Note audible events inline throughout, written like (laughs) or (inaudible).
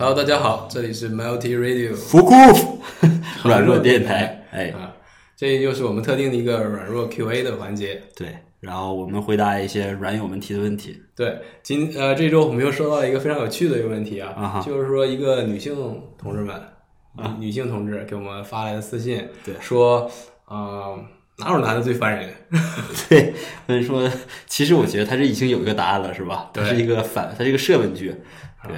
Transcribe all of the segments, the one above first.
Hello，大家好，这里是 Multi Radio 福库 (laughs) 软弱电台，哎，啊，这又是我们特定的一个软弱 QA 的环节。对，然后我们回答一些软友们提的问题。对，今呃这周我们又收到一个非常有趣的一个问题啊，啊就是说一个女性同志们啊，女性同志给我们发来的私信，对说啊、哪有男的最烦人？(laughs) 对，所以说，其实我觉得他这已经有一个答案了，是吧？它是一个反，它是一个设问句。对，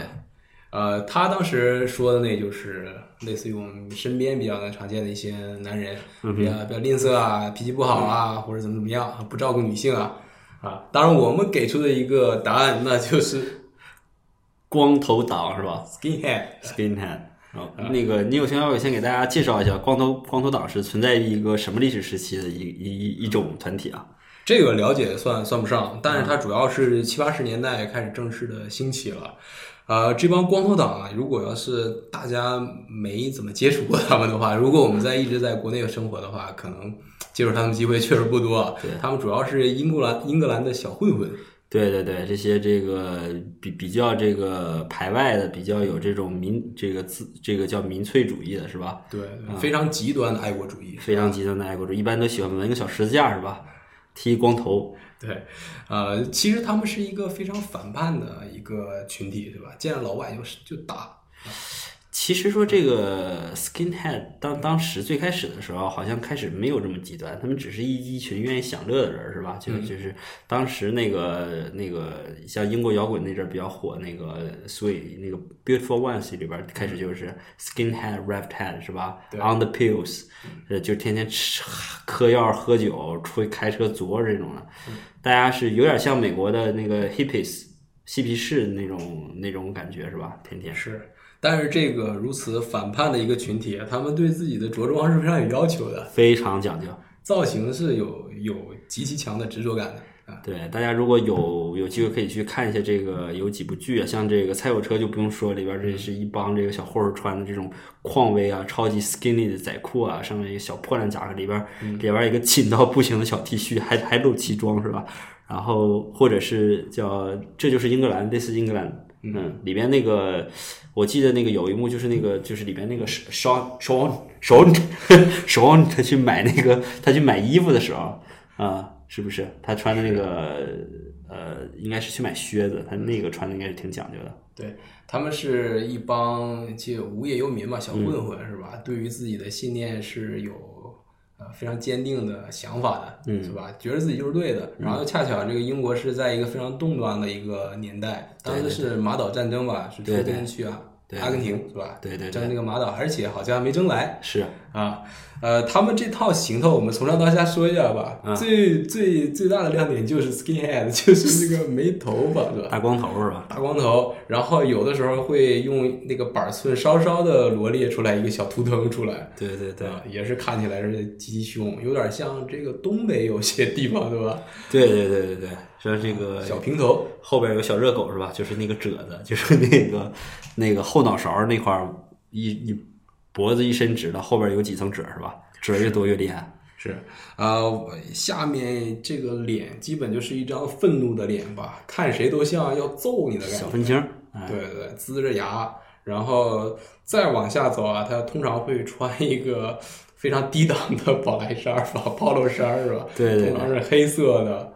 呃，他当时说的那就是类似于我们身边比较常见的一些男人，嗯比较比较吝啬啊，脾气不好啊，或者怎么怎么样，不照顾女性啊啊。当然，我们给出的一个答案那就是光头党是吧 skinhead。？(laughs) Skinhead。啊，那个，你有先要先给大家介绍一下光头光头党是存在于一个什么历史时期的一一一一种团体啊？这个了解算算不上，但是它主要是七八十年代开始正式的兴起了。呃，这帮光头党啊，如果要是大家没怎么接触过他们的话，如果我们在一直在国内生活的话，可能接触他们机会确实不多。对他们主要是英格兰英格兰的小混混。对对对，这些这个比比较这个排外的，比较有这种民这个自这个叫民粹主义的是吧？对，非常极端的爱国主义。非常极端的爱国主义，一般都喜欢纹个小十字架是吧？剃光头，对，呃，其实他们是一个非常反叛的一个群体，对吧？见了老外就是就打。其实说这个 skinhead 当当时最开始的时候，好像开始没有这么极端，他们只是一一群愿意享乐的人，是吧？就就是当时那个那个像英国摇滚那阵儿比较火那个 sway 那个 Beautiful Ones 里边开始就是 skinhead r a p t head 是吧？On the pills，呃，就天天吃嗑药喝酒，出去开车作这种的，大家是有点像美国的那个 hippies 嬉皮士那种那种感觉是吧？天天是，但是这个如此反叛的一个群体，啊他们对自己的着装是非常有要求的，非常讲究。造型是有有极其强的执着感的啊。对，大家如果有有机会可以去看一下这个有几部剧啊，像这个《菜有车》就不用说，里边这是一帮这个小混儿穿的这种匡威啊、超级 skinny 的仔裤啊，上面一个小破烂夹克，里边里边一个紧到不行的小 T 恤，还还露脐装是吧？然后或者是叫这就是英格兰，类似英格兰，嗯，里边那个我记得那个有一幕就是那个就是里边那个 Sean Sean Sean Sean (laughs) 他去买那个他去买衣服的时候啊、是不是他穿的那个呃应该是去买靴子，他那个穿的应该是挺讲究的。对他们是一帮就无业游民嘛，小混嗯混、是吧？对于自己的信念是有呃非常坚定的想法的，嗯是吧？觉得自己就是对的。然后恰巧这个英国是在一个非常动荡的一个年代，当时是马岛战争吧，是出对对兵去啊对阿根廷是吧？对对对争那个马岛，而且好像没争来。是啊，呃，他们这套行头，我们从上到下说一下吧。嗯最最最大的亮点就是 skinhead，(laughs) 就是那个没头发，是吧？大光头是吧？大光头，然后有的时候会用那个板寸稍稍的罗列出来一个小图腾出来，对对对啊，也是看起来是极其凶，有点像这个东北有些地方，对吧？对对对对对，像这个小平头，后边有小热狗是吧？就是那个褶子，就是那个那个后脑勺那块儿一一脖子一伸直了，后边有几层褶是吧？褶越多越厉害。是，呃，下面这个脸基本就是一张愤怒的脸吧，看谁都像要揍你的感觉。小愤青，哎，对对对，呲着牙，然后再往下走啊，他通常会穿一个非常低档的宝来衫儿吧，(laughs) polo 衫是吧？对对对通常是黑色的啊。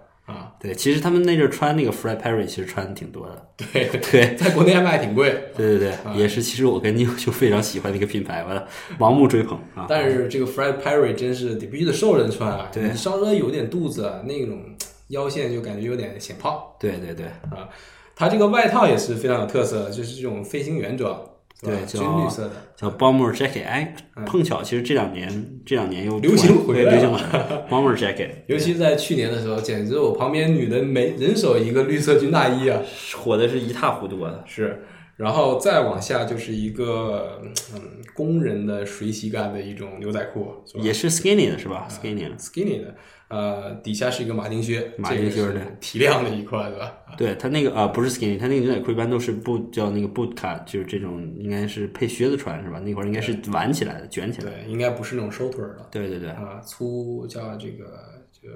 对，其实他们那阵儿穿那个 Fred Perry 其实穿的挺多的。(laughs) 对对在国内还卖挺贵，对对对，也是，其实我跟妞就非常喜欢那个品牌，我盲目追捧啊。但是这个 Fred Perry 真是得必须得瘦人穿啊，对你稍微有点肚子啊，那种腰线就感觉有点显胖对对对啊。他这个外套也是非常有特色，就是这种飞行员装，对，军叫绿色的。叫 bomber jacket，哎，碰巧其实这两年这两年又流行回来了对流行了 (laughs) bomber jacket，(laughs) 尤其在去年的时候，简直我旁边女的每人手一个绿色军大衣啊！火的是一塌糊涂啊。是，然后再往下就是一个嗯工人的水洗感的一种牛仔裤，是也是 skinny 的是吧？skinny 的，skinny 的，呃，底下是一个马丁靴，马丁靴这个是对提亮的一块，对吧？对它那个啊、不是 skinny，它那个牛仔裤一般都是 boot 叫那个 boot cut，就是这种应该是配靴子穿是吧？那块儿应该是挽起来的，卷起来的。对，应该不是那种收腿儿的对对对，啊，粗叫这个就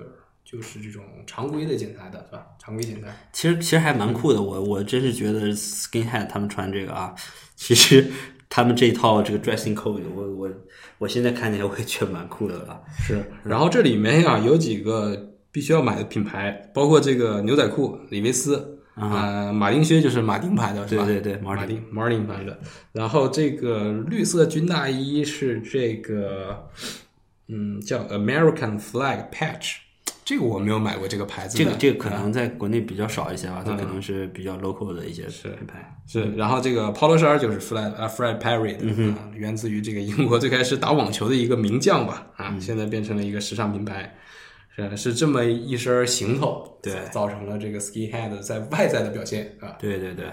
就是这种常规的剪裁的，是吧？常规剪裁。其实其实还蛮酷的，我我真是觉得 skinhead 他们穿这个啊，其实 (laughs) 他们这一套这个 dressing code，我我我现在看起来我也觉得蛮酷的了。是，然后这里面啊有几个必须要买的品牌，包括这个牛仔裤李维斯，啊、马丁靴就是马丁牌的，是吧？对对对马丁 Martin 牌的。然后这个绿色军大衣是这个，嗯，叫 American Flag Patch，这个我没有买过这个牌子的。这个这个可能在国内比较少一些吧，它可能是比较 local 的一些品牌。是，然后这个 Polo 衫就是 Fred 啊 Fred Perry 的，啊，源自于这个英国最开始打网球的一个名将吧，啊，现在变成了一个时尚品牌，是是这么一身行头，对造成了这个 ski head 在外在的表现啊，对对对，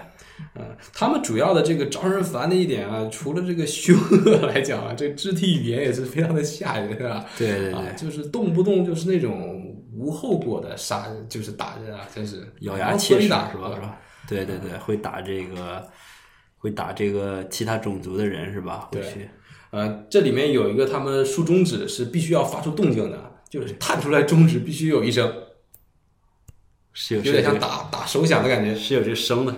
嗯，他们主要的这个招人烦的一点啊，除了这个凶恶来讲啊，这肢体语言也是非常的吓人啊，对对对啊，就是动不动就是那种无后果的杀，就是打人啊，真是咬牙切齿打是吧？是吧？对对对，会打这个，会打这个其他种族的人是吧？会对去。呃，这里面有一个他们竖中指是必须要发出动静的，就是探出来中指必须有一声，是有有点像打打手响的感觉。是有这声的，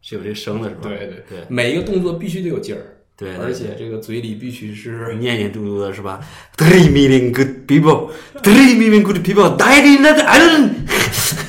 是有这声的是吧？对对对每一个动作必须得有劲儿，对对而且这个嘴里必须是 (laughs) 念念嘟嘟的是吧？Three million good people, three million good people died in that island。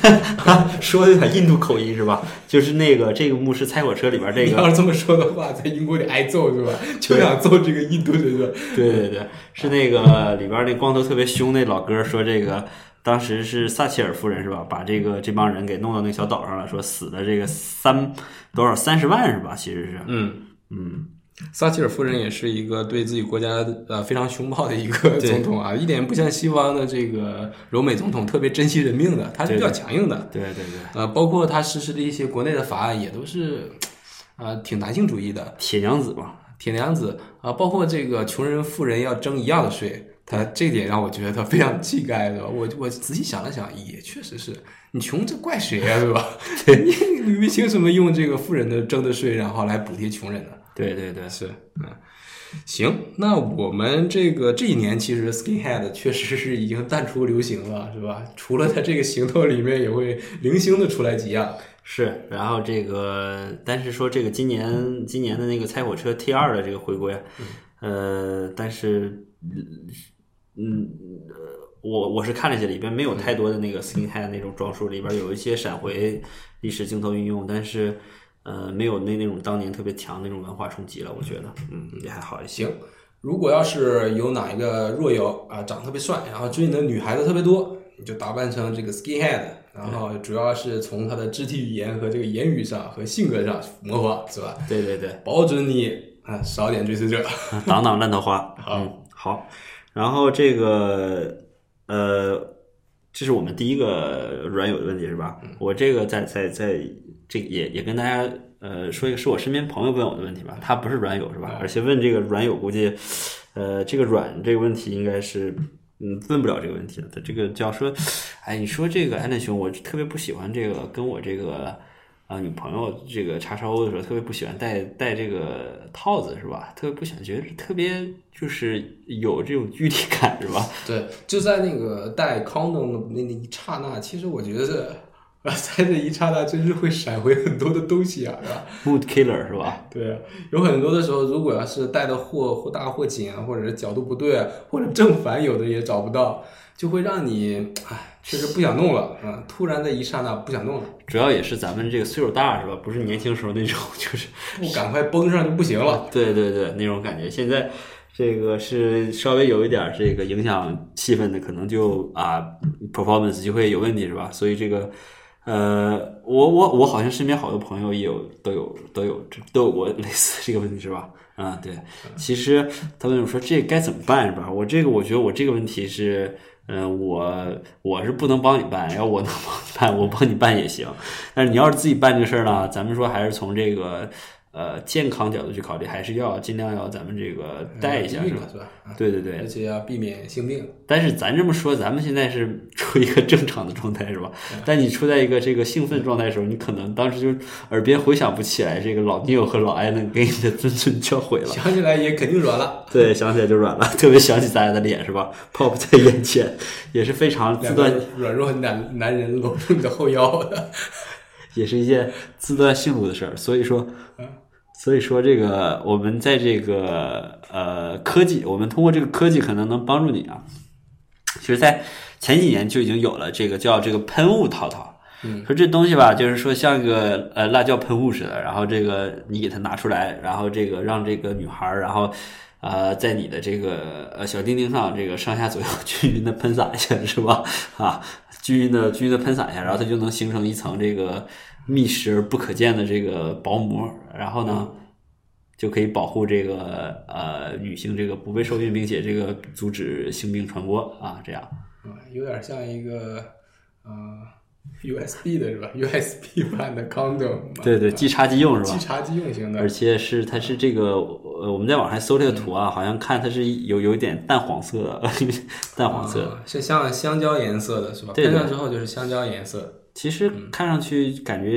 (laughs) 说的有点印度口音是吧？就是那个这个牧师猜火车里边这个你要是这么说的话，在英国得挨揍是吧？就想揍这个印度人是吧？对对对，是那个里边那光头特别凶那老哥说这个。当时是撒切尔夫人是吧？把这个这帮人给弄到那个小岛上了，说死的这个三多少三十万是吧？其实是，嗯，嗯，撒切尔夫人也是一个对自己国家呃非常凶暴的一个 (laughs) 总统啊，一点不像西方的这个柔美总统特别珍惜人命的，他是比较强硬的。对对对，呃，包括他实施的一些国内的法案也都是，呃，挺男性主义的。铁娘子嘛，铁娘子啊、包括这个穷人富人要征一样的税，他这点让我觉得他非常气概，对吧？我我仔细想了想，也确实是你穷，这怪谁呀、对吧？(laughs) (laughs) 你你们凭什么用这个富人的征的税，然后来补贴穷人呢？对对对，是，嗯，行，那我们这个这一年其实 skinhead 确实是已经淡出流行了，是吧？除了它这个行头里面也会零星的出来几样，是，然后这个，但是说这个今年今年的那个猜火车 T 二的这个回归，呃，但是，嗯，呃，我我是看了一下，里边没有太多的那个 skinhead 那种装束，里边有一些闪回历史镜头运用，但是，呃，没有那那种当年特别强那种文化冲击了，我觉得，嗯，也还好一些。行，如果要是有哪一个若友啊，长得特别帅，然后追你的女孩子特别多，你就打扮成这个 skinhead，然后主要是从他的肢体语言和这个言语上和性格上模仿，是吧？对对对，保准你啊少点追随者。(laughs) 挡挡烂桃花。(laughs) 好嗯，好。然后这个呃，这是我们第一个软友的问题是吧？我这个在在在这也也跟大家呃说一个，是我身边朋友问我的问题吧，他不是软友是吧？而且问这个软友，估计呃这个软这个问题应该是。嗯，问不了这个问题的。他这个叫说，哎，你说这个安德兄，我特别不喜欢这个跟我这个啊女朋友这个叉烧欧的时候，特别不喜欢戴戴这个套子是吧？特别不喜欢，觉得特别就是有这种距离感是吧？(laughs) 对，就在那个戴 condom 的那那一刹那，其实我觉得这啊，(laughs) 在这一刹那真是会闪回很多的东西啊，是吧？Mood killer 是吧？对啊，有很多的时候，如果要是戴的或或大或紧啊，或者是角度不对啊，或者正反有的也找不到，就会让你唉，确实不想弄了啊！突然的一刹那不想弄了，主要也是咱们这个岁数大是吧？不是年轻时候那种，(laughs) 就是不赶快绷上就不行了。对对对那种感觉。现在这个是稍微有一点这个影响气氛的，可能就啊 performance 就会有问题是吧？所以这个。呃，我我我好像身边好多朋友也有都有都有都有过类似这个问题是吧？啊、对，其实他问我说这该怎么办是吧？我这个我觉得我这个问题是，嗯、我我是不能帮你办，要我能帮你办，我帮你办也行。但是你要是自己办这个事儿呢，咱们说还是从这个呃健康角度去考虑，还是要尽量要咱们这个带一下，是吧？对对对而，且要避免性病。但是咱这么说，咱们现在是 (laughs) 处于一个正常的状态，是吧？但你处在一个这个兴奋状态的时候，你可能当时就耳边回想不起来这个老 Neil 和老艾伦给你的谆谆教诲了。想起来也肯定软了。对，想起来就软了，特别想起咱俩的脸，是吧？Pop 在眼前，也是非常自断软弱男男人搂住你的后腰的，也是一件自断性路的事儿。所以说，所以说这个我们在这个呃科技，我们通过这个科技可能能帮助你啊。其实，在前几年就已经有了这个叫这个喷雾套套。嗯，说这东西吧，就是说像个呃辣椒喷雾似的，然后这个你给它拿出来，然后这个让这个女孩儿，然后呃在你的这个呃小丁丁上这个上下左右均匀的喷洒一下，是吧？啊，均匀的均匀的喷洒一下，然后它就能形成一层这个密实而不可见的这个薄膜，然后呢。就可以保护这个呃女性这个不被受孕，并且这个阻止性病传播啊，这样。啊，有点像一个呃 USB 的是吧？USB (laughs) 版的 condom。对对，啊即插即用是吧？即插即用型的而。且是它是这个呃，我们在网上搜这个图啊，好像看它是有有一点淡黄色的，(laughs) 淡黄色是像香蕉颜色的是吧？喷上之后就是香蕉颜色，其实看上去感觉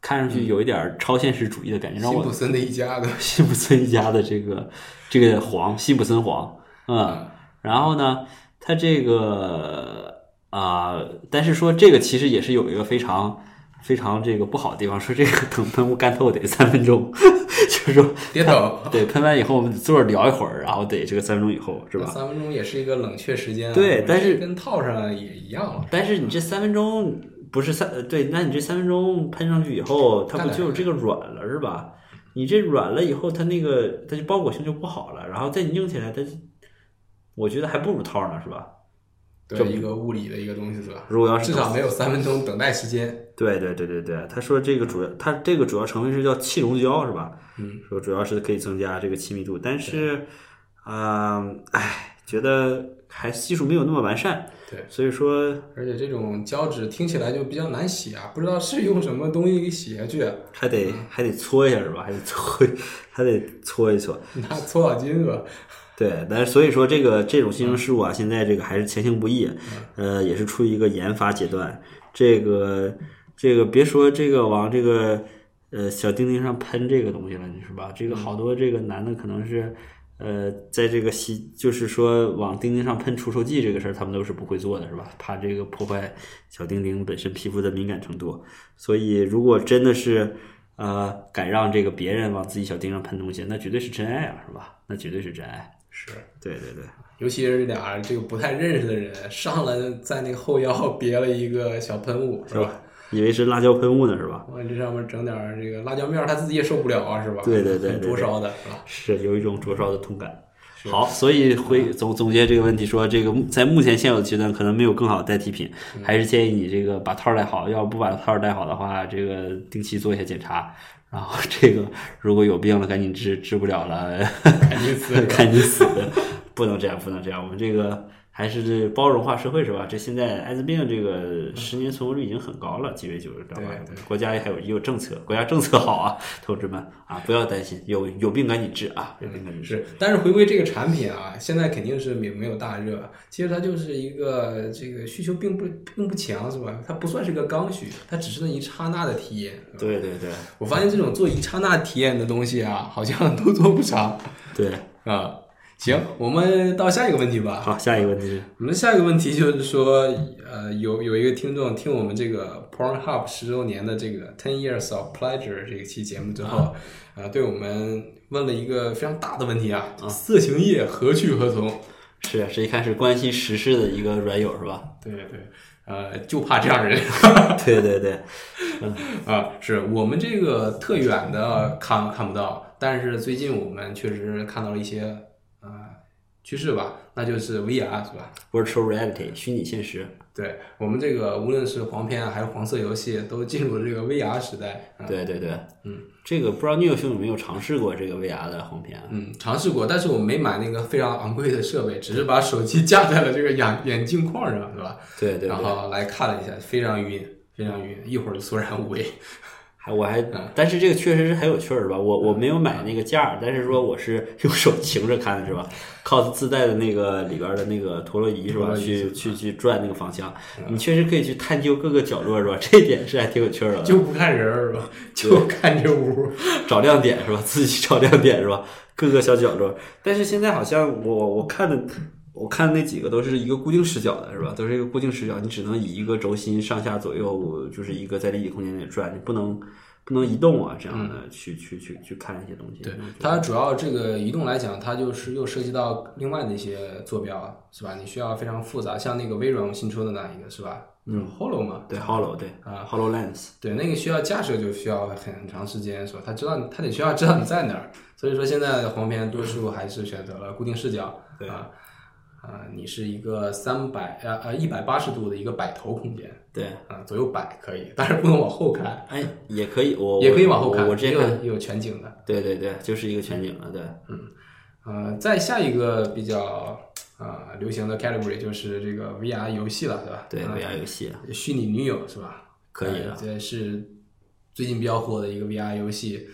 看上去有一点超现实主义的感觉，让我辛普森的一家的。辛普森一家的这个这个黄辛普森黄，嗯，然后呢，它这个啊、但是说这个其实也是有一个非常非常这个不好的地方，说这个等喷雾干透得三分钟，(laughs) 就是说跌倒。对喷完以后我们坐着聊一会儿，然后得这个三分钟以后是吧？三分钟也是一个冷却时间啊。对但是跟套上也一样了。但是你这三分钟不是三呃对，那你这三分钟喷上去以后，它不就这个软了是吧？你这软了以后，它那个它就包裹性就不好了，然后再拧起来，它我觉得还不如套呢，是吧？对，一个物理的一个东西是吧？如果要是至少没有三分钟等待时间。对对对对对，他说这个主要，它这个主要成分是叫气溶胶是吧？嗯，说主要是可以增加这个亲密度，但是，啊、唉，觉得还技术没有那么完善，对，所以说而且这种胶纸听起来就比较难洗啊，不知道是用什么东西给洗下去，还得还得搓一下是吧？还得搓，(laughs) 还得搓一搓。拿搓澡巾是吧？对，但是所以说这个这种新生事物啊，现在这个还是前行不易，呃，也是处于一个研发阶段。这个这个别说这个往这个呃小钉钉上喷这个东西了，你是吧？这个好多这个男的可能是呃在这个洗，就是说往钉钉上喷除臭剂这个事儿，他们都是不会做的，是吧？怕这个破坏小钉钉本身皮肤的敏感程度。所以如果真的是呃敢让这个别人往自己小钉上喷东西，那绝对是真爱啊，是吧？那绝对是真爱。是，对对对，尤其是俩这个不太认识的人上来在那个后腰别了一个小喷雾，是吧？以为是辣椒喷雾呢，是吧？往这上面整点儿这个辣椒面儿，他自己也受不了啊，是吧？对对对对对灼烧的，是吧？是有一种灼烧的痛感。好，所以回总总结这个问题说，这个在目前现有的阶段，可能没有更好的代替品，还是建议你这个把套儿戴好。要不把套儿戴好的话，这个定期做一下检查。然后这个如果有病了，赶紧治，治不了了，(laughs) 赶紧死，(laughs) 赶紧死，不能这样，不能这样。我们这个还是包容化社会是吧？这现在艾滋病这个十年存活率已经很高了，几位九十，知道吧？国家也还有也有政策，国家政策好啊，同志们啊，不要担心，有有病赶紧治啊，有病赶紧治。是，但是回归这个产品啊，现在肯定是没没有大热，其实它就是一个这个需求并不并不强，是吧？它不算是个刚需，它只是那一刹那的体验。对对对我发现这种做一刹那体验的东西啊，好像都做不长对，(laughs) 啊。行，我们到下一个问题吧。好，下一个问题，我们下一个问题就是说，呃，有有一个听众听我们这个 Pornhub 十周年的这个 Ten Years of Pleasure 这一期节目之后，呃，对我们问了一个非常大的问题啊，色情业何去何从？是是一开始关心时事的一个软友是吧？对对，呃，就怕这样人 (laughs) 对对对，啊，是我们这个特远的看看不到，但是最近我们确实看到了一些呃趋势吧，那就是 VR 是吧？virtual reality 虚拟现实，对我们这个无论是黄片啊还是黄色游戏，都进入了这个 VR 时代。啊、对对对，嗯，这个不知道聂兄有没有尝试过这个 VR 的黄片啊？嗯，尝试过，但是我没买那个非常昂贵的设备，只是把手机架在了这个眼眼镜框上，是吧？对对对，然后来看了一下，非常晕，非常晕，一会儿就索然无味。还我还，但是这个确实是很有趣儿，是吧？我我没有买那个架儿，但是说我是 (laughs) 用手擎着看，是吧？cos 自带的那个里边的那个陀螺仪，是吧？去去去转那个方向，你确实可以去探究各个角落，是吧？这一点是还挺有趣儿的。就不看人儿是吧？就看这屋。(laughs) 找亮点是吧？自己找亮点是吧？各个小角落。但是现在好像我我看的，我看那几个都是一个固定视角的是吧？都是一个固定视角，你只能以一个轴心上下左右，就是一个在立体空间里转，你不能不能移动啊，这样的去去去去看一些东西。对它主要这个移动来讲，它就是又涉及到另外的一些坐标，是吧？你需要非常复杂，像那个微软新出的那一个是吧？嗯，Hollow 嘛，对 Hollow 对啊，Hollow Lens，对，那个需要架设就需要很长时间，是吧？他知道你，他得需要知道你在哪儿，所以说现在的黄片多数还是选择了固定视角，对啊啊，你是一个三百呃呃一百八十度的一个摆头空间对，啊，左右摆可以，但是不能往后看，哎也可以，我也可以往后看，我之前看，也有全景的。对对对，就是一个全景的，对嗯呃，再下一个比较啊、流行的 category 就是这个 VR 游戏了，对吧？对啊 VR 游戏虚拟女友是吧？可以的呃这是最近比较火的一个 VR 游戏。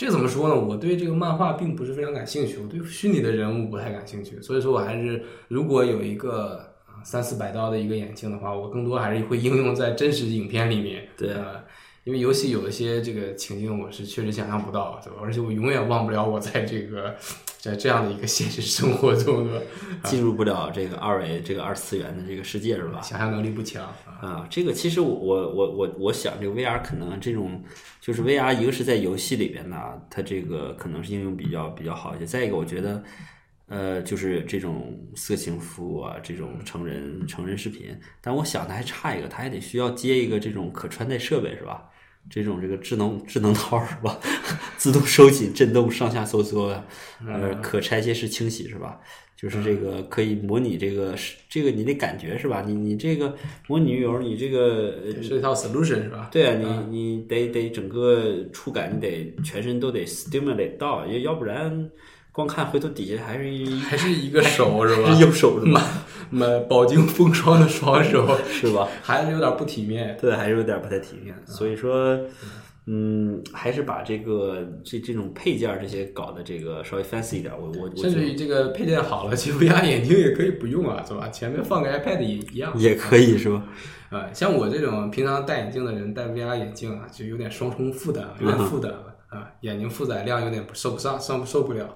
这怎么说呢？我对这个漫画并不是非常感兴趣，我对虚拟的人物不太感兴趣，所以说我还是如果有一个呃三四百刀的一个眼镜的话，我更多还是会应用在真实影片里面。对呃，因为游戏有一些这个情境我是确实想象不到，对吧？而且我永远忘不了我在这个在这样的一个现实生活中的进入不了这个二维这个二次元的这个世界是吧？想象能力不强啊。啊，这个其实我我我我我想，这个 VR 可能这种就是 VR，一个是在游戏里边呢，它这个可能是应用比较比较好一些。再一个，我觉得，呃，就是这种色情服务啊，这种成人成人视频，但我想它还差一个，它还得需要接一个这种可穿戴设备是吧？这种这个智能智能套是吧？自动收紧、震动、上下收缩啊，呃，可拆卸式清洗是吧？就是这个可以模拟这个这个你的感觉是吧？你你这个模拟女友，你这个呃是一套 solution 是吧？对啊，你你得得整个触感，你得全身都得 stimulate 到，要要不然光看回头底下还是一还是一个手是吧？右手是吧？满饱经风霜的双手，(laughs) 是吧？还是有点不体面。对，还是有点不太体面。所以说，嗯，还是把这个这这种配件儿这些搞的这个稍微 fancy 一点。我我我甚至于这个配件好了，其实 VR 眼镜也可以不用啊，是吧？前面放个 iPad 也一样。也可以是吧？啊、像我这种平常戴眼镜的人，戴 VR 眼镜啊，就有点双重负担，有点负担了啊，眼睛负载量有点不受不上，受受不了。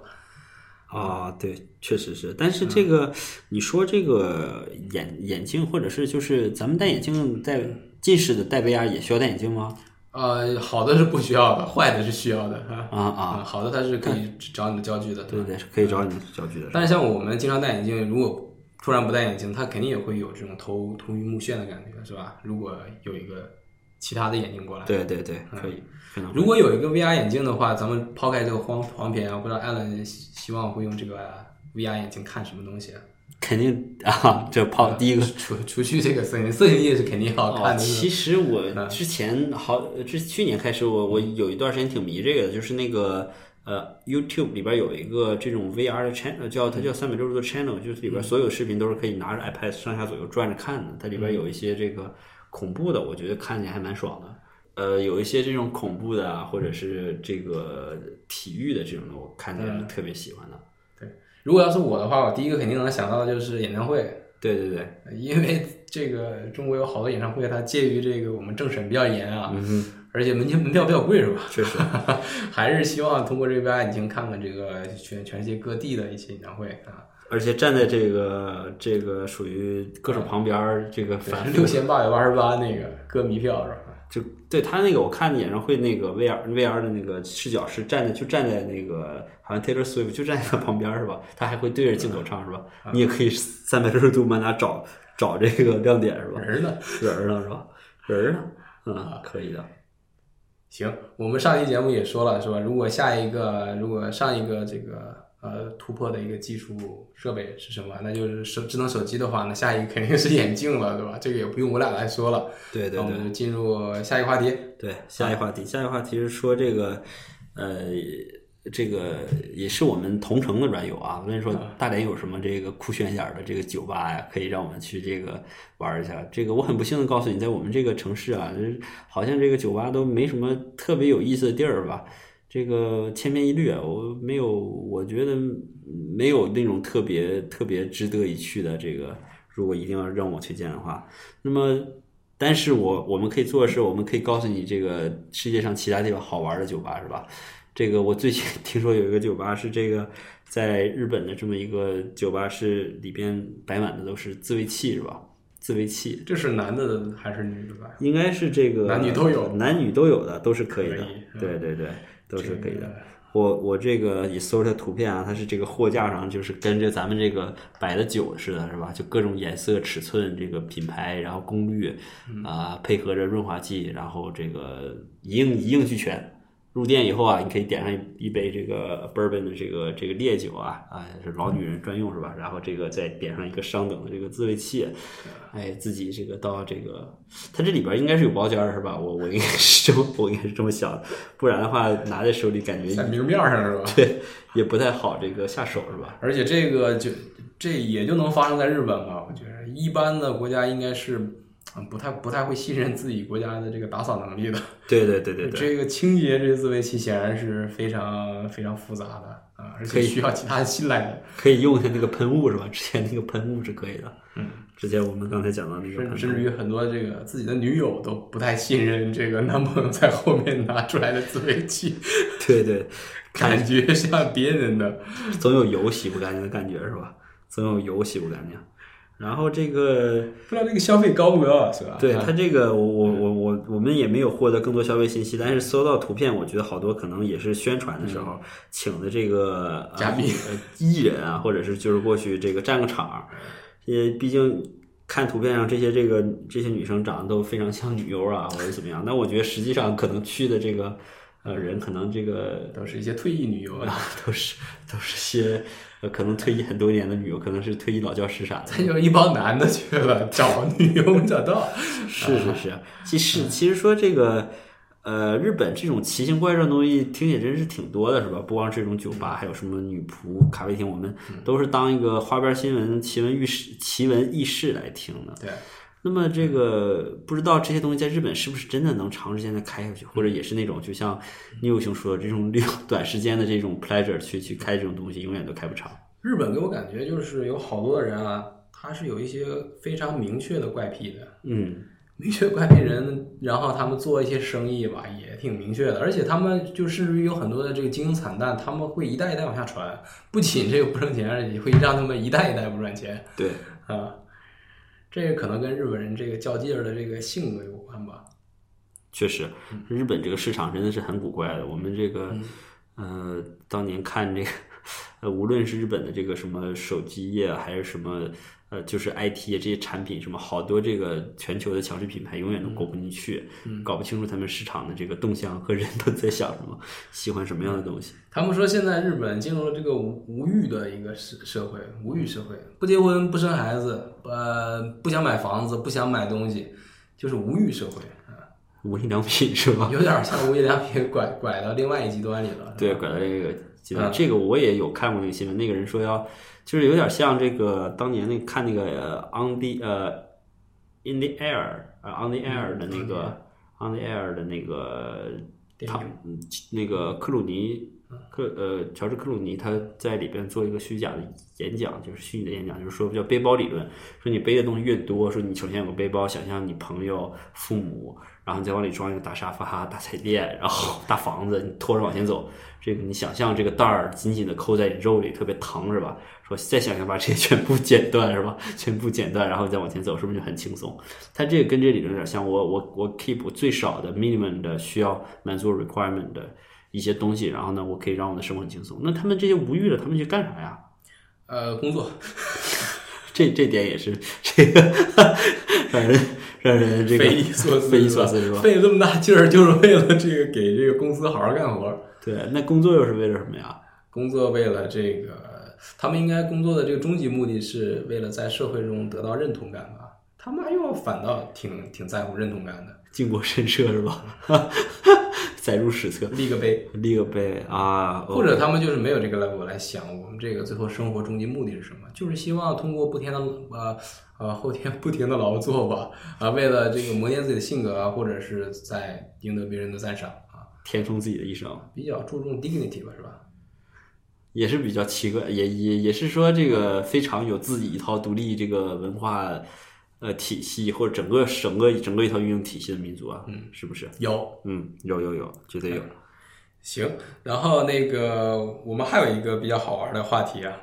啊，对，确实是。但是这个，你说这个眼眼镜，或者是就是咱们戴眼镜戴近视的戴 VR 也需要戴眼镜吗？呃，好的是不需要的，坏的是需要的啊啊啊，好的它是可以找你的焦距的，吧？对对，是可以找你的焦距的。但是像我们经常戴眼镜，如果突然不戴眼镜，它肯定也会有这种头头晕目眩的感觉，是吧？如果有一个其他的眼镜过来，对对对，可以，非常。如果有一个 VR 眼镜的话，咱们抛开这个黄黄片啊，不知道 Allen 希望会用这个 VR 眼镜看什么东西啊？肯定啊，(laughs) 这抛第一个。除除去这个色情，色情业是肯定要看哦，的。其实我之前好，之去年开始我我有一段时间挺迷这个的，就是那个呃 YouTube 里边有一个这种 VR 的 channel，叫它叫三百六十度 channel，就是里边所有视频都是可以拿着 iPad 上下左右转着看的。它里边有一些这个恐怖的，我觉得看起来还蛮爽的。呃，有一些这种恐怖的啊，或者是这个体育的这种的，我看起来特别喜欢的。对如果要是我的话，我第一个肯定能想到的就是演唱会，对对对，因为 (laughs) 这个中国有好多演唱会，它介于这个我们政审比较严啊，而且门票门票比较贵，是吧？确实，(laughs) 还是希望通过这个 VR 眼镜看看这个全全世界各地的一些演唱会啊。而且站在这个这个属于歌手旁边儿，这个反复六千八百八十八那个歌迷票是吧？就对他那个，我看演唱会那个 VR VR 的那个视角是站在就站在那个好像 Taylor Swift 就站在他旁边是吧？他还会对着镜头唱是吧？你也可以三百六十度满哪找找这个亮点是吧？人呢？人呢是吧？人儿呢？嗯，可以的。行，我们上期节目也说了是吧？如果下一个，如果上一个这个呃突破的一个技术设备是什么？那就是手智能手机的话，那下一个肯定是眼镜了，对吧？这个也不用我俩来说了。对对对那我们就进入下一个话题。对，下一话题，下一话题是说这个呃这个也是我们同城的软友啊，问说大连有什么这个酷炫一点的这个酒吧呀，可以让我们去这个玩一下。这个我很不幸的告诉你，在我们这个城市啊，就是好像这个酒吧都没什么特别有意思的地儿吧。这个千篇一律啊，我没有，我觉得没有那种特别特别值得一去的。这个如果一定要让我推荐的话，那么，但是我我们可以做的是，我们可以告诉你这个世界上其他地方好玩的酒吧，是吧？这个我最近 (laughs) 听说有一个酒吧是这个在日本的这么一个酒吧，是里边摆满的都是自慰器，是吧？自慰器，这是男的还是女的吧？应该是这个男女都有，男女都有的，都是可以的。对对对，都是可以的。我我这个也搜这图片啊，它是这个货架上就是跟着咱们这个摆的酒似的，是吧？就各种颜色、尺寸、这个品牌，然后功率啊、配合着润滑剂，然后这个一应一应俱全。入店以后啊，你可以点上一一杯这个 bourbon 的这个这个烈酒啊，啊是老女人专用是吧？然后这个再点上一个上等的这个自慰器，哎，自己这个到这个，它这里边应该是有包间儿是吧？我我应该是这么 (laughs) 我应该是这么想的，不然的话拿在手里感觉在明面上是吧？(laughs) 对也不太好这个下手是吧？而且这个就这也就能发生在日本吧？我觉得一般的国家应该是嗯不太不太会信任自己国家的这个打扫能力的。对对对对对，(laughs) 这个清洁这个自慰器显然是非常非常复杂的啊，而且需要其他的信赖的。(laughs) 可以用一下那个喷雾是吧？之前那个喷雾是可以的。嗯，之前我们刚才讲到那个甚喷甚至于很多这个自己的女友都不太信任这个男朋友在后面拿出来的自慰器，(laughs) 对对，感觉像别人的。总有油洗不干净的感觉是吧？总有油洗不干净。然后这个不知道这个消费高不高啊？是吧？对啊它这个，我我我我我们也没有获得更多消费信息，但是搜到图片，我觉得好多可能也是宣传的时候请的这个呃嘉宾呃艺人啊，或者是就是过去这个站个场儿，也毕竟看图片上这些这个这些女生长得都非常像女优啊，或者怎么样。那我觉得实际上可能去的这个呃人，可能这个都是一些退役女友啊，都是都是些呃可能退役很多年的女优，可能是退役老教师啥的。他就一帮男的去了找女友没找到，(laughs) 是是是，其实其实说这个，呃，日本这种奇形怪状的东西听起来真是挺多的，是吧？不光这种酒吧，还有什么女仆、咖啡厅，我们都是当一个花边新闻、奇闻异事、奇闻异事来听的。对，那么这个不知道这些东西在日本是不是真的能长时间的开下去，或者也是那种就像你有熊说的这种短时间的这种 pleasure 去去开这种东西，永远都开不长。日本给我感觉就是有好多的人啊，他是有一些非常明确的怪癖的。嗯，(laughs) 明确怪癖人，然后他们做一些生意吧，也挺明确的，而且他们就甚至于有很多的这个经营惨淡，他们会一代一代往下传，不仅这个不挣钱，而且会让他们一代一代不赚钱对，啊。这个可能跟日本人这个较劲儿的这个性格有关吧。确实，日本这个市场真的是很古怪的。我们这个，呃，当年看这个，呃，无论是日本的这个什么手机业啊，还是什么，呃，就是 IT 这些产品，什么好多这个全球的强势品牌，永远都搞不进去，搞不清楚他们市场的这个动向和人都在想什么，喜欢什么样的东西。他们说现在日本进入了这个无无欲的一个社社会，无欲社会，不结婚不生孩子，呃，不想买房子，不想买东西，就是无欲社会啊，无印良品是吧？有点像无印良品拐拐到另外一极端里了。对，拐到这个极端。嗯这个我也有看过那个新闻，那个人说要，就是有点像这个当年那看那个呃 on the 呃 in the air 呃 on the air 的那个、on the air 的那个他嗯那个克鲁尼克呃乔治克鲁尼他在里边做一个虚假的演讲，就是虚拟的演讲，就是说叫背包理论，说你背的东西越多，说你首先有个背包，想象你朋友、父母，然后你再往里装一个大沙发、大彩电，然后大房子，你拖着往前走。这个你想象这个袋儿紧紧的扣在你肉里，特别疼是吧？说再想想把这些全部剪断是吧？全部剪断，然后再往前走，是不是就很轻松？它这个跟这理论有点像。我我我 keep 最少的 minimum 的需要满足 requirement 的一些东西，然后呢，我可以让我的生活很轻松。那他们这些无欲的，他们去干啥呀？呃，工作这这点也是这个让人让人这个匪夷所思，匪夷所思是吧？费这么大劲儿，就是为了这个给这个公司好好干活。对，那工作又是为了什么呀？工作为了这个，他们应该工作的这个终极目的是为了在社会中得到认同感吧？他们又反倒挺挺在乎认同感的。靖国神社是吧？(laughs) 载入史册，立个碑，立个碑啊，或者他们就是没有这个 level 来想我们这个最后生活终极目的是什么，就是希望通过不停的呃呃后天不停的劳作吧，啊，为了这个磨练自己的性格啊，或者是在赢得别人的赞赏啊，填充自己的一生，比较注重 dignity 吧，是吧？也是比较奇怪，也也也是说这个非常有自己一套独立这个文化呃体系，或者整个整个整个一套运营体系的民族啊，嗯，是不是？有，嗯，有有有，绝对有。行，然后那个我们还有一个比较好玩的话题啊，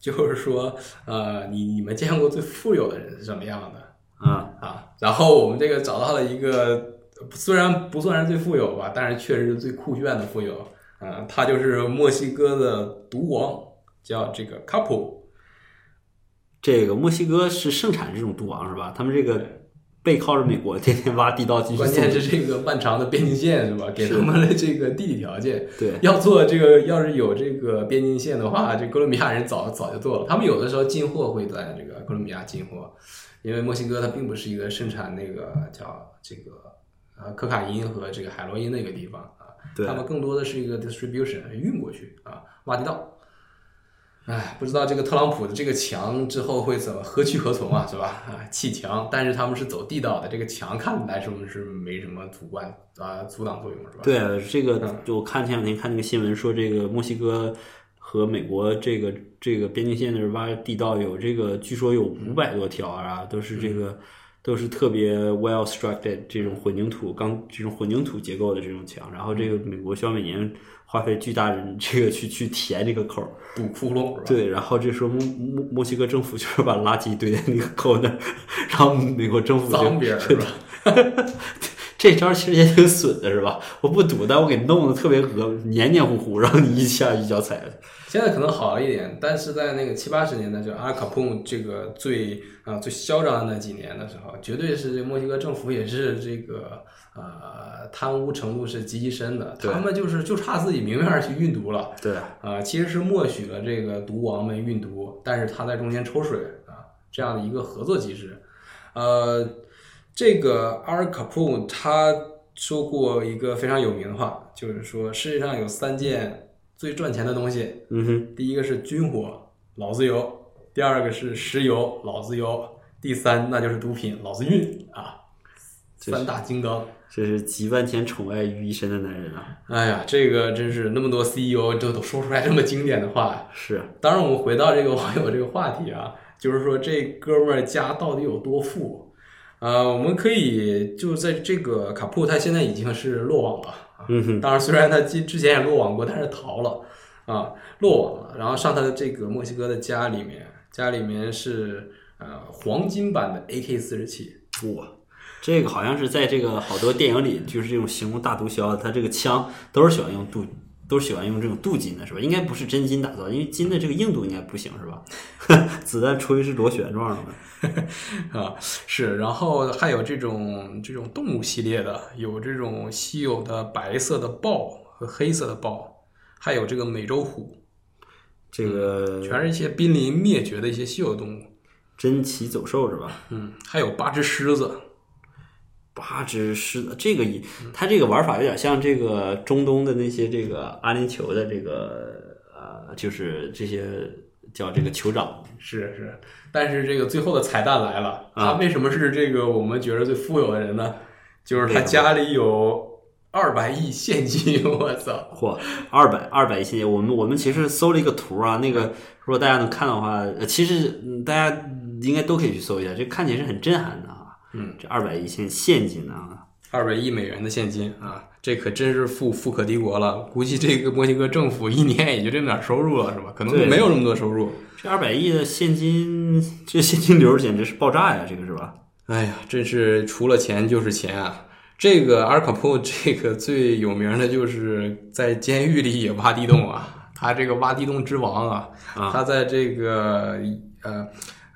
就是说呃，你你们见过最富有的人是什么样的？啊啊，然后我们这个找到了一个虽然不算是最富有吧，但是确实是最酷炫的富有。啊，他就是墨西哥的毒王，叫这个 Couple。这个墨西哥是盛产这种毒王是吧？他们这个背靠着美国，天天挖地道进去。关键是这个漫长的边境线是吧？给他们的这个地理条件。对，要做这个，要是有这个边境线的话，这哥伦比亚人早早就做了。他们有的时候进货会在这个哥伦比亚进货，因为墨西哥它并不是一个生产那个叫这个呃可卡因和这个海洛因的一个地方啊。他们更多的是一个 distribution 运过去啊，挖地道。哎，不知道这个特朗普的这个墙之后会怎么何去何从啊，是吧？啊，砌墙，但是他们是走地道的，这个墙看来是是没什么阻关啊阻挡作用，是吧？对，这个就我看前两天看那个新闻说，这个墨西哥和美国这个这个边境线的挖地道有这个，据说有五百多条啊，都是这个。都是特别 well structured 这种混凝土钢这种混凝土结构的这种墙，然后这个美国需要每年花费巨大的这个去去填这个口堵窟窿，对，然后这时候墨墨墨西哥政府 (laughs) 就是把垃圾堆在那个口那儿，然后美国政府脏边是吧？(laughs) 这招其实也挺损的，是吧？我不赌，但我给弄得特别恶黏黏糊糊，然后你一下一脚踩下去。现在可能好了一点，但是在那个七八十年代，就阿卡碰这个最啊最嚣张的那几年的时候，绝对是这墨西哥政府也是这个呃贪污程度是极其深的。他们就是就差自己明面去运毒了。对啊，其实是默许了这个毒王们运毒，但是他在中间抽水啊，这样的一个合作机制。呃，这个阿尔卡普他说过一个非常有名的话，就是说世界上有三件。最赚钱的东西，嗯哼，第一个是军火，老子有；第二个是石油，老子有；第三那就是毒品，老子运啊！三大金刚，这是集万千宠爱于一身的男人啊！哎呀，这个真是那么多 CEO 都都说出来这么经典的话。是，当然我们回到这个网友这个话题啊，就是说这哥们儿家到底有多富？呃，我们可以就在这个卡普，他现在已经是落网了。嗯，当然，虽然他之之前也落网过，但是逃了啊，落网了。然后上他的这个墨西哥的家里面，家里面是呃黄金版的 AK 四十七。哇，这个好像是在这个好多电影里，就是这种形容大毒枭，他这个枪都是喜欢用镀，都是喜欢用这种镀金的，是吧？应该不是真金打造，因为金的这个硬度应该不行，是吧？(laughs) 子弹吹是螺旋状的。(laughs) 啊，是，然后还有这种这种动物系列的，有这种稀有的白色的豹和黑色的豹，还有这个美洲虎，这个全是一些濒临灭绝的一些稀有动物，珍奇走兽是吧？嗯，还有八只狮子，八只狮子，这个它这个玩法有点像这个中东的那些这个阿联酋的这个呃，就是这些叫这个酋长，是是。但是这个最后的彩蛋来了，他为什么是这个我们觉得最富有的人呢？就是他家里有二百亿现金，我操！(laughs) 嚯，二百二百亿现金！我们我们其实搜了一个图啊，那个如果大家能看的话，其实大家应该都可以去搜一下，这看起来是很震撼的啊。嗯，这二百亿现现金啊，二百亿美元的现金啊，这可真是富富可敌国了。估计这个墨西哥政府一年也就这么点收入了，是吧？可能没有那么多收入。这二百亿的现金，这现金流简直是爆炸呀！这个是吧？哎呀，真是除了钱就是钱啊！这个阿尔卡普 (laughs) 这个最有名的就是在监狱里也挖地洞啊，他这个挖地洞之王啊，他在这个呃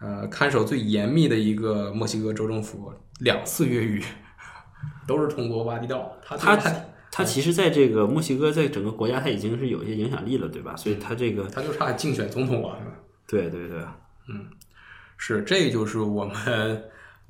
呃看守最严密的一个墨西哥州政府两次越狱，(laughs) 都是通过挖地道。他他他其实在这个墨西哥，在整个国家他已经是有一些影响力了，对吧？所以他这个他就差竞选总统了，是吧？对对对，嗯，是，这就是我们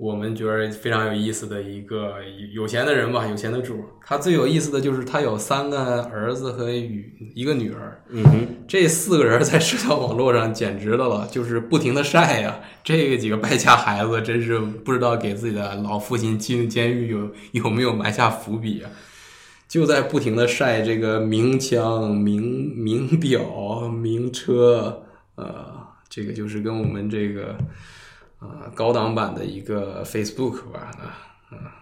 我们觉得非常有意思的一个有钱的人吧，有钱的主。他最有意思的就是他有三个儿子和女一个女儿。嗯哼，这四个人在社交网络上简直的了，就是不停的晒呀。这几个败家孩子真是不知道给自己的老父亲进监狱有有没有埋下伏笔啊！就在不停的晒这个名枪、名名表、名车，呃，这个就是跟我们这个。啊，高档版的一个 Facebook 吧，啊，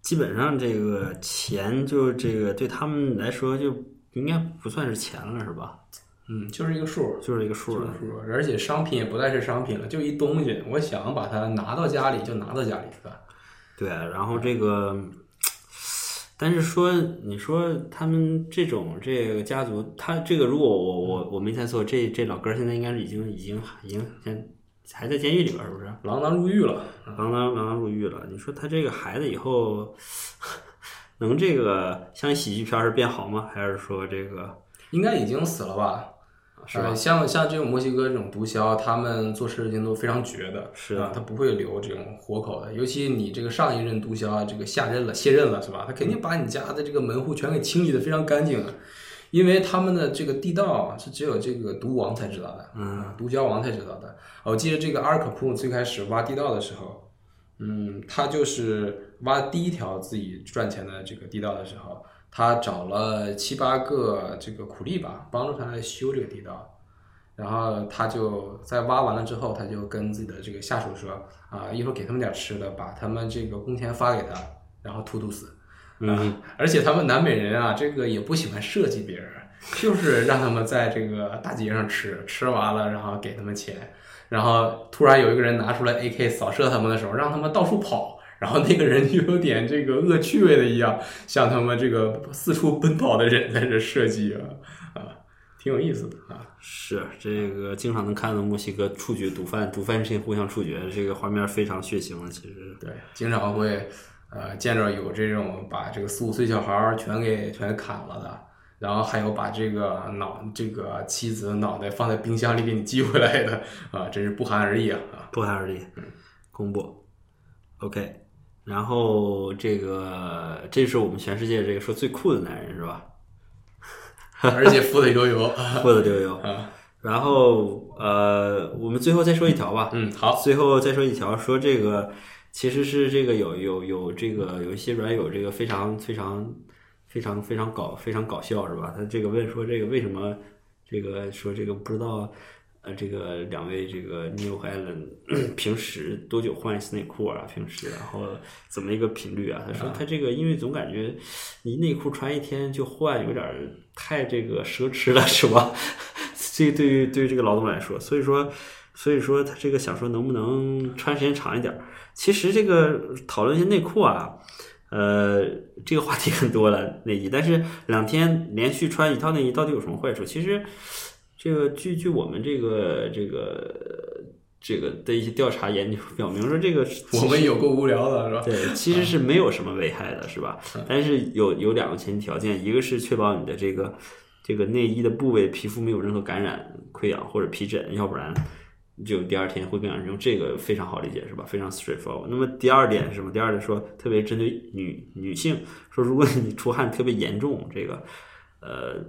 基本上这个钱就这个对他们来说就应该不算是钱了，是吧？嗯，就是一个数，就是一个数，数，而且商品也不再是商品了，就一东西，我想把它拿到家里就拿到家里，是吧？对，然后这个，但是说你说他们这种这个家族，他这个如果我我我没猜错，这这老哥现在应该是已经已经已经先。还在监狱里边，是不是？锒铛入狱了，锒铛锒铛入狱了。你说他这个孩子以后能这个像喜剧片儿变好吗？还是说这个应该已经死了吧？是吧？像像这种墨西哥这种毒枭，他们做事情都非常绝的，是啊，他不会留这种活口的。尤其你这个上一任毒枭这个下任了、卸任了，是吧？他肯定把你家的这个门户全给清理的非常干净。因为他们的这个地道啊是只有这个毒王才知道的，嗯，毒枭王才知道的。我记得这个阿尔卡普最开始挖地道的时候，嗯，他就是挖第一条自己赚钱的这个地道的时候，他找了七八个这个苦力吧，帮助他来修这个地道。然后他就在挖完了之后，他就跟自己的这个下属说啊，一会儿给他们点吃的，把他们这个工钱发给他，然后突突死。嗯，而且他们南美人啊，这个也不喜欢设计别人，就是让他们在这个大街上吃，吃完了然后给他们钱，然后突然有一个人拿出来 AK 扫射他们的时候，让他们到处跑，然后那个人就有点这个恶趣味的一样，像他们这个四处奔跑的人在这设计啊啊，挺有意思的啊。是这个经常能看到墨西哥处决毒贩，毒贩之间互相处决，这个画面非常血腥的，其实对，经常会。呃，见着有这种把这个四五岁小孩儿全给全砍了的，然后还有把这个脑这个妻子的脑袋放在冰箱里给你寄回来的，啊，真是不寒而栗啊！不寒而栗，嗯，公布，OK，然后这个这是我们全世界这个说最酷的男人是吧？(laughs) 而且富的流油，(laughs) 富的流油啊！(laughs) 然后呃，我们最后再说一条吧，嗯，好，最后再说一条，说这个。其实是这个有有有这个有一些软友这个非常非常非常非常搞非常搞笑是吧？他这个问说这个为什么这个说这个不知道呃这个两位这个 New 和 Allen (clears throat) 平时多久换一次内裤啊？平时然后怎么一个频率啊？他说他这个因为总感觉你内裤穿一天就换有点太这个奢侈了是吧？(laughs) 这对于对于这个劳动来说，所以说所以说他这个想说能不能穿时间长一点？其实这个讨论一些内裤啊，呃，这个话题很多了内衣，但是两天连续穿一套内衣到底有什么坏处？其实这个据据我们这个这个这个的一些调查研究表明说，这个我们有够无聊的是吧？对，其实是没有什么危害的，是吧？但是有有两个前提条件，一个是确保你的这个这个内衣的部位皮肤没有任何感染、溃疡或者皮疹，要不然。就第二天会更严重，这个非常好理解，是吧？非常 straightforward。那么第二点是什么？第二点说，特别针对女女性，说如果你出汗特别严重，这个呃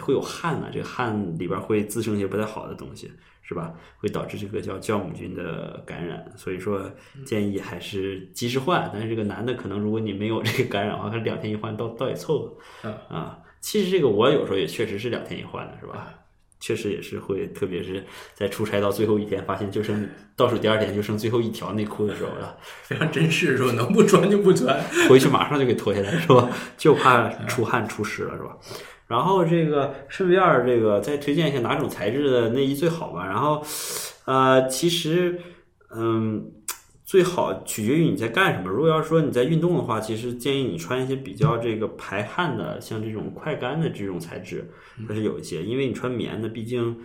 会有汗呢，这个汗里边会滋生一些不太好的东西，是吧？会导致这个叫酵母菌的感染。所以说建议还是及时换。但是这个男的可能如果你没有这个感染的话，他两天一换倒倒也凑合。啊，其实这个我有时候也确实是两天一换的，是吧？确实也是会，特别是在出差到最后一天，发现就剩倒数第二天就剩最后一条内裤的时候了，(laughs) 非常真实，是吧？能不穿就不穿，回去马上就给脱下来，是吧？(laughs) 就怕出汗出湿了，是吧？然后这个顺便这个再推荐一下哪种材质的内衣最好吧？然后呃，其实嗯。最好取决于你在干什么。如果要说你在运动的话，其实建议你穿一些比较这个排汗的，像这种快干的这种材质，它是有一些。因为你穿棉的，毕竟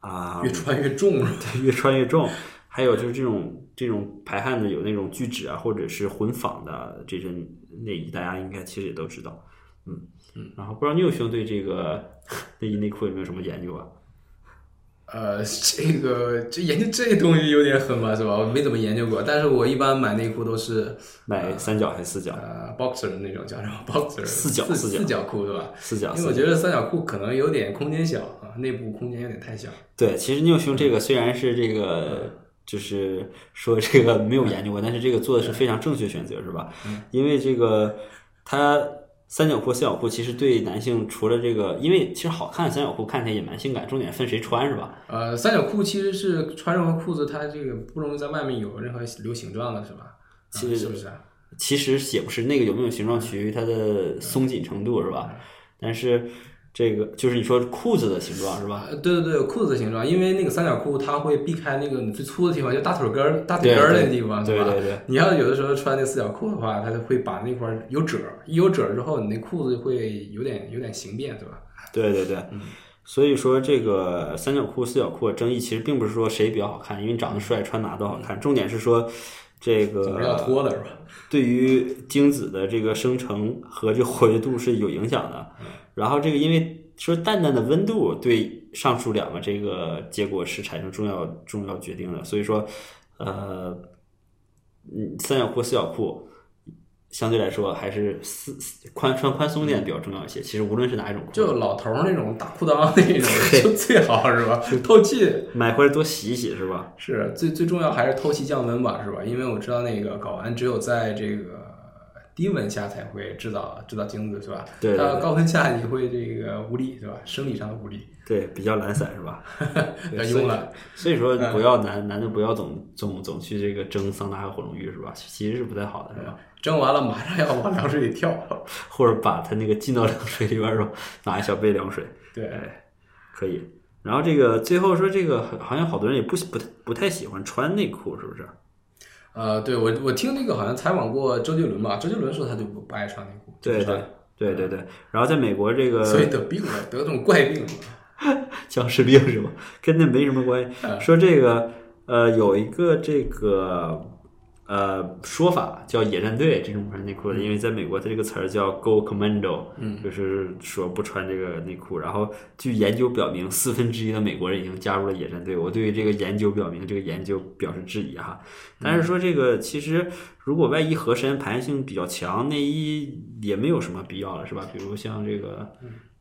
啊，越穿越重，对越穿越重。还有就是这种这种排汗的，有那种聚酯啊，或者是混纺的这些内衣，大家应该其实也都知道。嗯嗯。然后不知道你有兄对这个内衣内裤有没有什么研究啊？呃，这个这研究这东西有点狠吧，是吧？我没怎么研究过，但是我一般买内裤都是买三角还是四角？呃，boxer 的那种叫什么 boxer 四角四四角四角裤，是吧？四角。因为我觉得三角裤可能有点空间小啊，内部空间有点太小。对，其实拗胸这个虽然是这个，就是说这个没有研究过，但是这个做的是非常正确选择，是吧？因为这个它三角裤、四角裤其实对男性除了这个，因为其实好看的三角裤看起来也蛮性感，重点分谁穿，是吧？呃，三角裤其实是穿任何裤子，它这个不容易在外面有任何留形状的，是吧？其实是不是啊？其实也不是那个有没有形状取决于它的松紧程度，是吧？但是这个就是你说裤子的形状，是吧？呃对对对，裤子的形状，因为那个三角裤它会避开那个你最粗的地方，就大腿根儿、大腿根儿那个地方，对吧？对对对。你要有的时候穿那四角裤的话，它就会把那块儿有褶儿，一有褶儿之后，你那裤子会有点有点形变，对吧？对对对。所以说，这个三角裤、四角裤的争议其实并不是说谁比较好看，因为长得帅，穿哪都好看。重点是说，这个怎么要脱的是吧？对于精子的这个生成和这活跃度是有影响的。然后这个因为说淡淡的温度对上述两个这个结果是产生重要重要决定的。所以说，呃，嗯，三角裤、四角裤。相对来说，还是四宽穿宽松点比较重要一些。其实无论是哪一种裤，就老头儿那种大裤裆那种就最好是吧？透气，买回来多洗一洗是吧？是最最重要还是透气降温吧，是吧？因为我知道那个睾丸只有在这个低温下才会制造制造精子，是吧？对。到高温下你会这个无力，是吧？生理上的无力。对，比较懒散是吧？(laughs) 要慵懒。所以说不要男男的不要总总总去这个蒸桑拿和火龙浴是吧？其实是不太好的是吧？蒸完了马上要往凉水里跳，(laughs) 或者把它那个浸到凉水里边儿，拿一小杯凉水。对，可以。然后这个最后说这个好像好多人也不不太不太喜欢穿内裤，是不是？呃，对我我听那个好像采访过周杰伦吧，周杰伦说他就不不爱穿内裤。对对对对对。然后在美国这个，(laughs) 所以得病了，得这种怪病了，(laughs) 僵尸病是吧？跟那没什么关系。说这个呃，有一个这个。呃，说法叫野战队这种不穿内裤的，因为在美国，它这个词儿叫 “go commando”，嗯，就是说不穿这个内裤。然后，据研究表明，四分之一的美国人已经加入了野战队。我对于这个研究表明，这个研究表示质疑哈。但是说这个，其实如果外衣合身、排汗性比较强，内衣也没有什么必要了，是吧？比如像这个，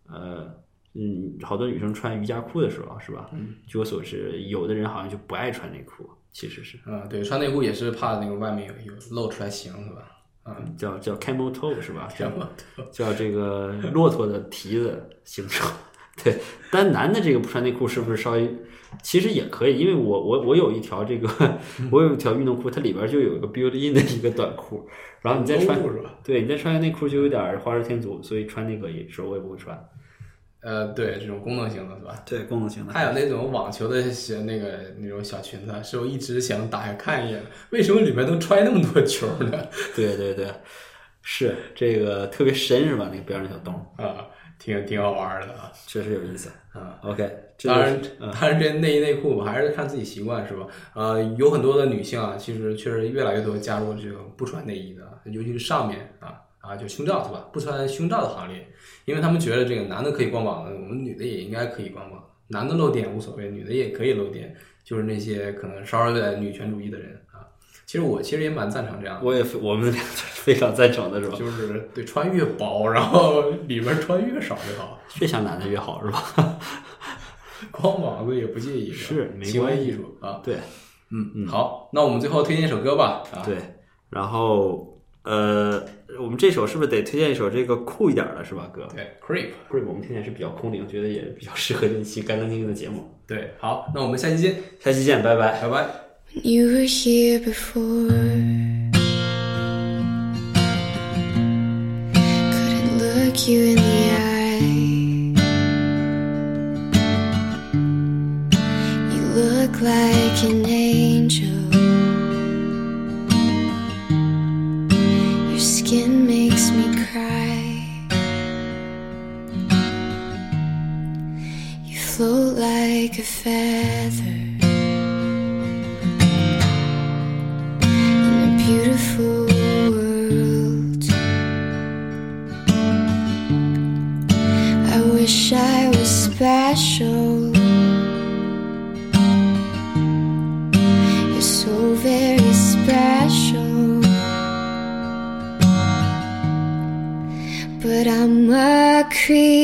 呃，嗯，好多女生穿瑜伽裤的时候，是吧？嗯，据我所知，有的人好像就不爱穿内裤。其实是啊，对，穿内裤也是怕那个外面有有露出来形，是吧？嗯，叫叫 camel toe 是吧？叫叫这个骆驼的蹄子形状。对，但男的这个不穿内裤是不是稍微？其实也可以，因为我我我有一条这个，(laughs) 我有一条运动裤，它里边就有一个 built in 的一个短裤，然后你再穿，对你再穿个内裤就有点花蛇添足，所以穿那个也时候我也不会穿。呃，对，这种功能型的是吧？对，功能型的。还有那种网球的小那个那种小裙子，是我一直想打开看一眼，为什么里面能揣那么多球呢？(laughs) 对对对，是这个特别深是吧？那个边上小洞啊，挺挺好玩的啊，确实有意思啊。OK，(laughs) 当然，当然这内衣内裤还是看自己习惯是吧？呃，有很多的女性啊，其实确实越来越多加入这个不穿内衣的，尤其是上面啊。啊，就胸罩是吧？不穿胸罩的行列，因为他们觉得这个男的可以光膀子，我们女的也应该可以光膀。男的露点无所谓，女的也可以露点，就是那些可能稍微有点女权主义的人啊。其实我其实也蛮赞成这样的。我也我们俩非常赞成的是吧？就是对穿越薄，然后 (laughs) 里面穿越少越好，越像男的越好是吧？(laughs) 光膀子也不介意，是行为艺术啊。对，嗯嗯，好，那我们最后推荐一首歌吧。啊、对，然后。呃，我们这首是不是得推荐一首这个酷一点的，是吧，哥？对，Creep，Creep，我们听起来是比较空灵，觉得也比较适合这期干干净净的节目。对，好，那我们下期见，下期见，拜拜，拜拜。You were here before. Couldn't look you in the eye. You look like an angel. like a feather in a beautiful world. I wish I was special. You're so very special, but I'm a creep.